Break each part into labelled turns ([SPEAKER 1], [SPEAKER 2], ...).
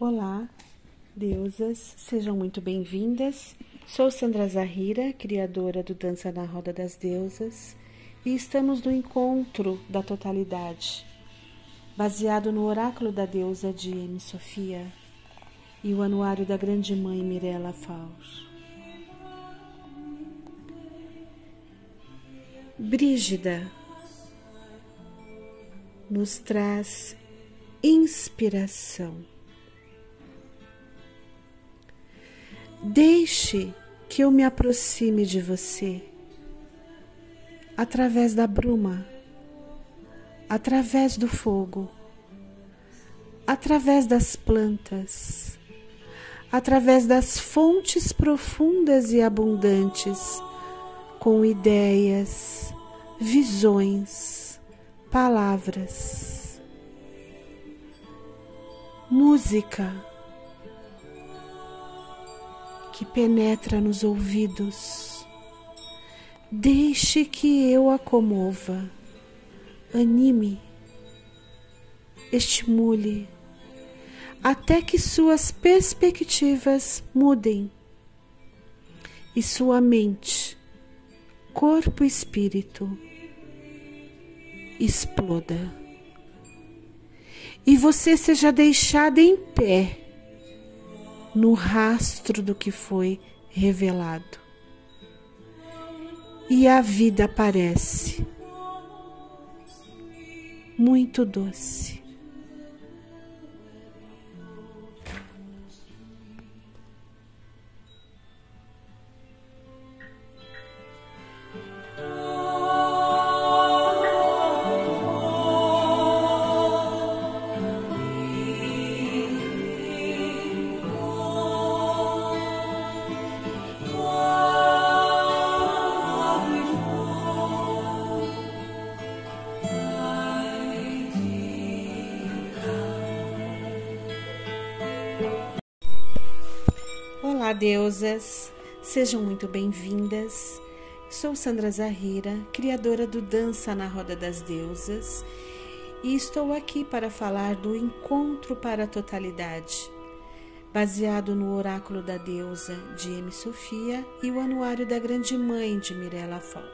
[SPEAKER 1] Olá, deusas, sejam muito bem-vindas. Sou Sandra Zahira, criadora do Dança na Roda das Deusas, e estamos no encontro da totalidade, baseado no oráculo da deusa de M. Sofia e o anuário da Grande Mãe Mirella Faus. Brígida nos traz inspiração. Deixe que eu me aproxime de você através da bruma, através do fogo, através das plantas, através das fontes profundas e abundantes, com ideias, visões, palavras, música que penetra nos ouvidos. Deixe que eu a comova, anime, estimule, até que suas perspectivas mudem. E sua mente, corpo e espírito exploda. E você seja deixada em pé no rastro do que foi revelado. E a vida aparece muito doce. Olá, deusas! Sejam muito bem-vindas. Sou Sandra Zahira, criadora do Dança na Roda das Deusas, e estou aqui para falar do Encontro para a Totalidade, baseado no Oráculo da Deusa de M. Sofia e o Anuário da Grande Mãe de Mirella Fowler.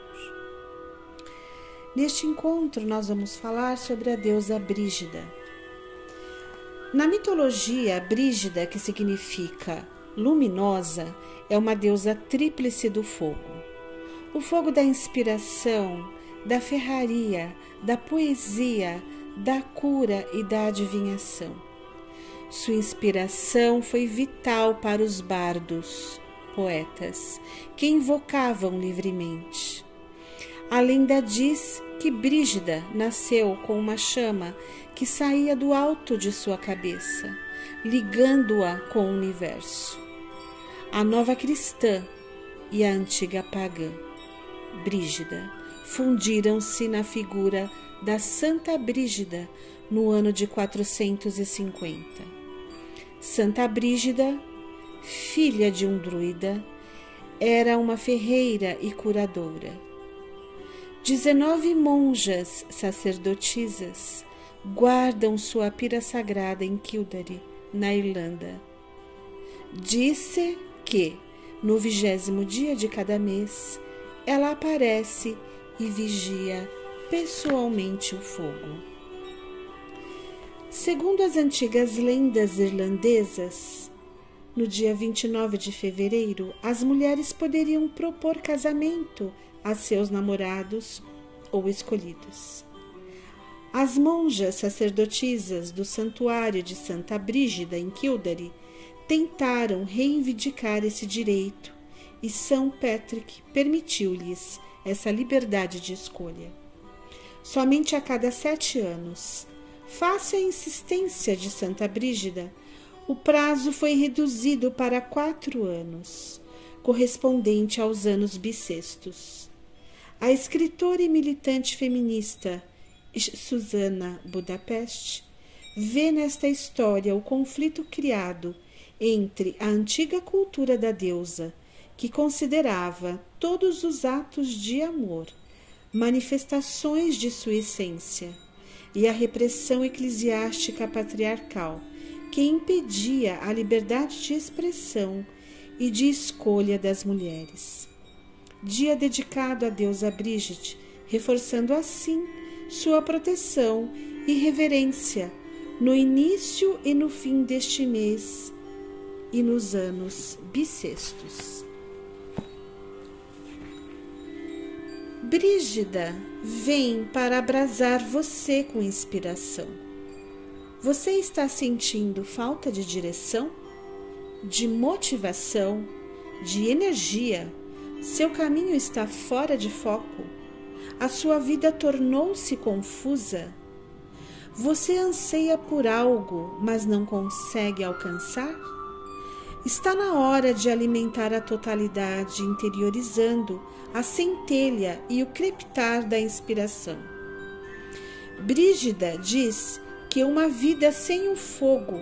[SPEAKER 1] Neste encontro, nós vamos falar sobre a deusa Brígida. Na mitologia, Brígida, que significa luminosa é uma deusa tríplice do fogo. O fogo da inspiração, da ferraria, da poesia, da cura e da adivinhação. Sua inspiração foi vital para os bardos, poetas, que invocavam livremente. A lenda diz que Brígida nasceu com uma chama que saía do alto de sua cabeça, ligando-a com o universo a nova cristã e a antiga pagã, Brígida, fundiram-se na figura da Santa Brígida no ano de 450. Santa Brígida, filha de um druida, era uma ferreira e curadora. Dezenove monjas sacerdotisas guardam sua pira sagrada em Kildare, na Irlanda. Disse que, no vigésimo dia de cada mês, ela aparece e vigia pessoalmente o fogo. Segundo as antigas lendas irlandesas, no dia 29 de fevereiro, as mulheres poderiam propor casamento a seus namorados ou escolhidos. As monjas sacerdotisas do santuário de Santa Brígida, em Kildare, tentaram reivindicar esse direito e São Patrick permitiu-lhes essa liberdade de escolha. Somente a cada sete anos, face à insistência de Santa Brígida, o prazo foi reduzido para quatro anos, correspondente aos anos bissextos. A escritora e militante feminista Susana Budapeste vê nesta história o conflito criado entre a antiga cultura da deusa, que considerava todos os atos de amor manifestações de sua essência, e a repressão eclesiástica patriarcal, que impedia a liberdade de expressão e de escolha das mulheres. Dia dedicado à deusa Brigitte, reforçando assim sua proteção e reverência no início e no fim deste mês e nos anos bissextos. Brígida vem para abrasar você com inspiração. Você está sentindo falta de direção, de motivação, de energia? Seu caminho está fora de foco? A sua vida tornou-se confusa? Você anseia por algo, mas não consegue alcançar? Está na hora de alimentar a totalidade, interiorizando a centelha e o crepitar da inspiração. Brígida diz que uma vida sem o fogo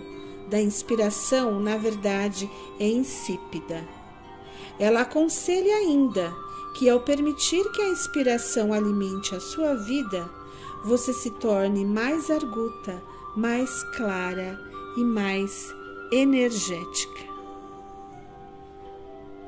[SPEAKER 1] da inspiração, na verdade, é insípida. Ela aconselha ainda que, ao permitir que a inspiração alimente a sua vida, você se torne mais arguta, mais clara e mais energética.